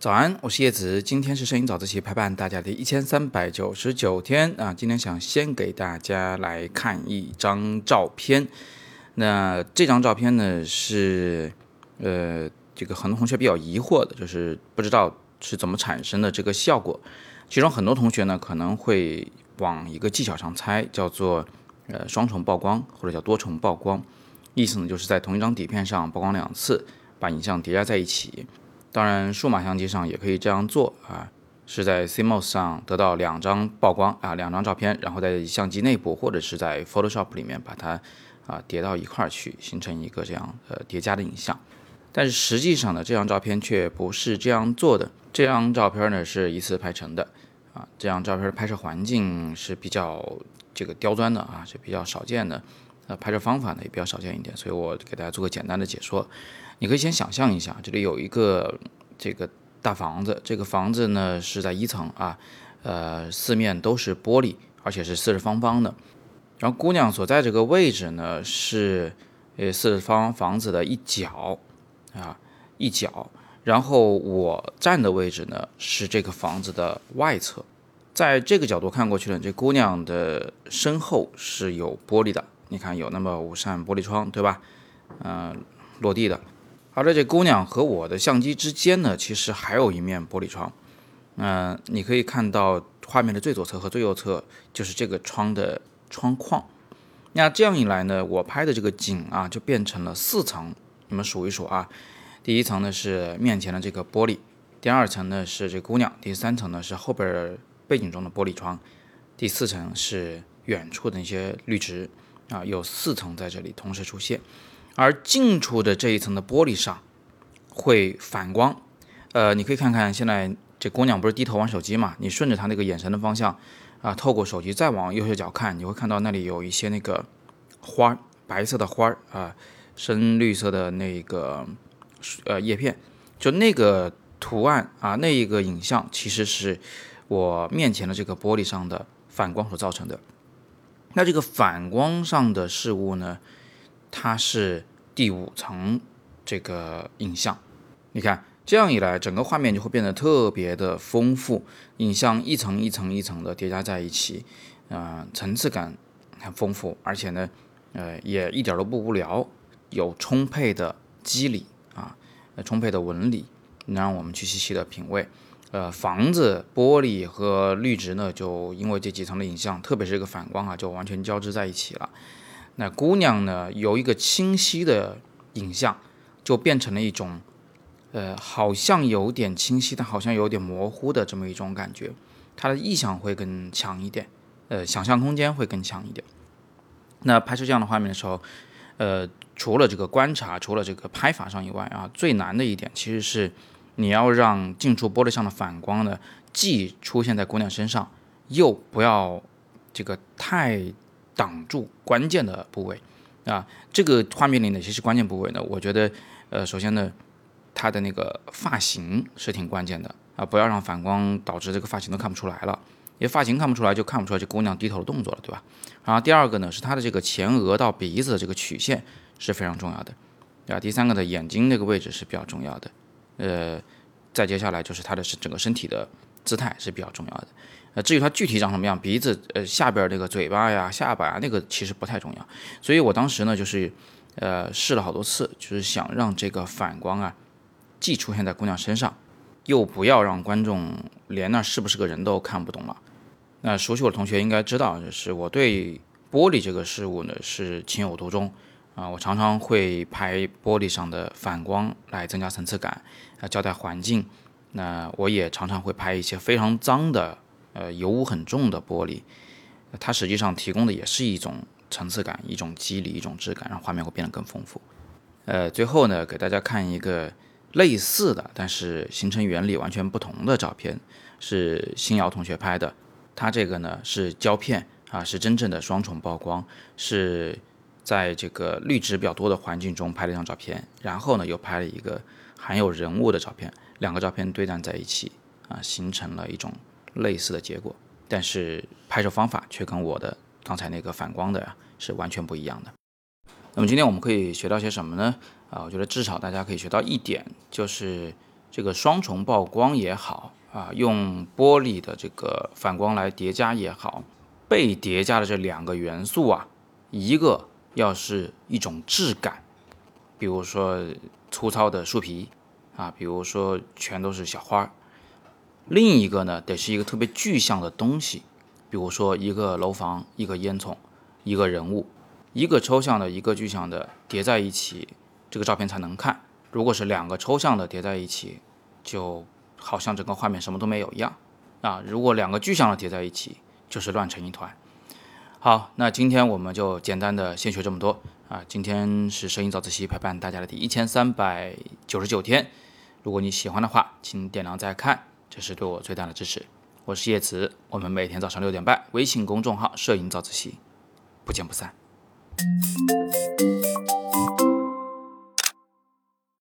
早安，我是叶子，今天是摄影早自习陪伴大家的一千三百九十九天啊。今天想先给大家来看一张照片，那这张照片呢是呃这个很多同学比较疑惑的，就是不知道是怎么产生的这个效果。其中很多同学呢可能会往一个技巧上猜，叫做呃双重曝光或者叫多重曝光，意思呢就是在同一张底片上曝光两次，把影像叠加在一起。当然，数码相机上也可以这样做啊，是在 CMOS 上得到两张曝光啊，两张照片，然后在相机内部或者是在 Photoshop 里面把它啊叠到一块儿去，形成一个这样呃叠加的影像。但是实际上呢，这张照片却不是这样做的。这张照片呢是一次拍成的啊，这张照片拍摄环境是比较这个刁钻的啊，是比较少见的。呃，拍摄方法呢也比较少见一点，所以我给大家做个简单的解说。你可以先想象一下，这里有一个这个大房子，这个房子呢是在一层啊，呃，四面都是玻璃，而且是四四方方的。然后姑娘所在这个位置呢是呃四四方房子的一角啊一角，然后我站的位置呢是这个房子的外侧，在这个角度看过去呢，这姑娘的身后是有玻璃的。你看有那么五扇玻璃窗，对吧？嗯，落地的。而在这姑娘和我的相机之间呢，其实还有一面玻璃窗。嗯，你可以看到画面的最左侧和最右侧就是这个窗的窗框。那这样一来呢，我拍的这个景啊，就变成了四层。你们数一数啊，第一层呢是面前的这个玻璃，第二层呢是这姑娘，第三层呢是后边背景中的玻璃窗，第四层是远处的那些绿植。啊，有四层在这里同时出现，而近处的这一层的玻璃上会反光。呃，你可以看看现在这姑娘不是低头玩手机嘛？你顺着她那个眼神的方向啊，透过手机再往右下角看，你会看到那里有一些那个花，白色的花啊，深绿色的那个呃叶片，就那个图案啊，那一个影像其实是我面前的这个玻璃上的反光所造成的。那这个反光上的事物呢，它是第五层这个影像。你看，这样一来，整个画面就会变得特别的丰富，影像一层一层一层的叠加在一起，嗯，层次感很丰富，而且呢，呃，也一点都不无聊，有充沛的肌理啊，充沛的纹理，能让我们去细细的品味。呃，房子、玻璃和绿植呢，就因为这几层的影像，特别是这个反光啊，就完全交织在一起了。那姑娘呢，由一个清晰的影像，就变成了一种，呃，好像有点清晰，但好像有点模糊的这么一种感觉。它的意象会更强一点，呃，想象空间会更强一点。那拍摄这样的画面的时候，呃，除了这个观察，除了这个拍法上以外啊，最难的一点其实是。你要让近处玻璃上的反光呢，既出现在姑娘身上，又不要这个太挡住关键的部位啊。这个画面里哪些是关键部位呢？我觉得，呃，首先呢，她的那个发型是挺关键的啊，不要让反光导致这个发型都看不出来了，因为发型看不出来，就看不出来这姑娘低头的动作了，对吧？然后第二个呢，是她的这个前额到鼻子的这个曲线是非常重要的，啊，第三个呢眼睛那个位置是比较重要的。呃，再接下来就是他的整个身体的姿态是比较重要的。呃，至于他具体长什么样，鼻子、呃下边那个嘴巴呀、下巴呀，那个其实不太重要。所以我当时呢，就是呃试了好多次，就是想让这个反光啊，既出现在姑娘身上，又不要让观众连那是不是个人都看不懂了。那熟悉我的同学应该知道，就是我对玻璃这个事物呢是情有独钟。啊，我常常会拍玻璃上的反光来增加层次感，啊，交代环境。那我也常常会拍一些非常脏的，呃，油污很重的玻璃，它实际上提供的也是一种层次感、一种肌理、一种质感，让画面会变得更丰富。呃，最后呢，给大家看一个类似的，但是形成原理完全不同的照片，是新瑶同学拍的。他这个呢是胶片啊，是真正的双重曝光，是。在这个绿植比较多的环境中拍了一张照片，然后呢又拍了一个含有人物的照片，两个照片对战在一起啊，形成了一种类似的结果，但是拍摄方法却跟我的刚才那个反光的呀是完全不一样的。那么今天我们可以学到些什么呢？啊，我觉得至少大家可以学到一点，就是这个双重曝光也好啊，用玻璃的这个反光来叠加也好，被叠加的这两个元素啊，一个要是一种质感，比如说粗糙的树皮啊，比如说全都是小花；另一个呢，得是一个特别具象的东西，比如说一个楼房、一个烟囱、一个人物，一个抽象的，一个具象的叠在一起，这个照片才能看。如果是两个抽象的叠在一起，就好像整个画面什么都没有一样啊！如果两个具象的叠在一起，就是乱成一团。好，那今天我们就简单的先学这么多啊！今天是摄影早自习陪伴大家的第一千三百九十九天。如果你喜欢的话，请点亮再看，这是对我最大的支持。我是叶慈，我们每天早上六点半，微信公众号“摄影早自习”，不见不散。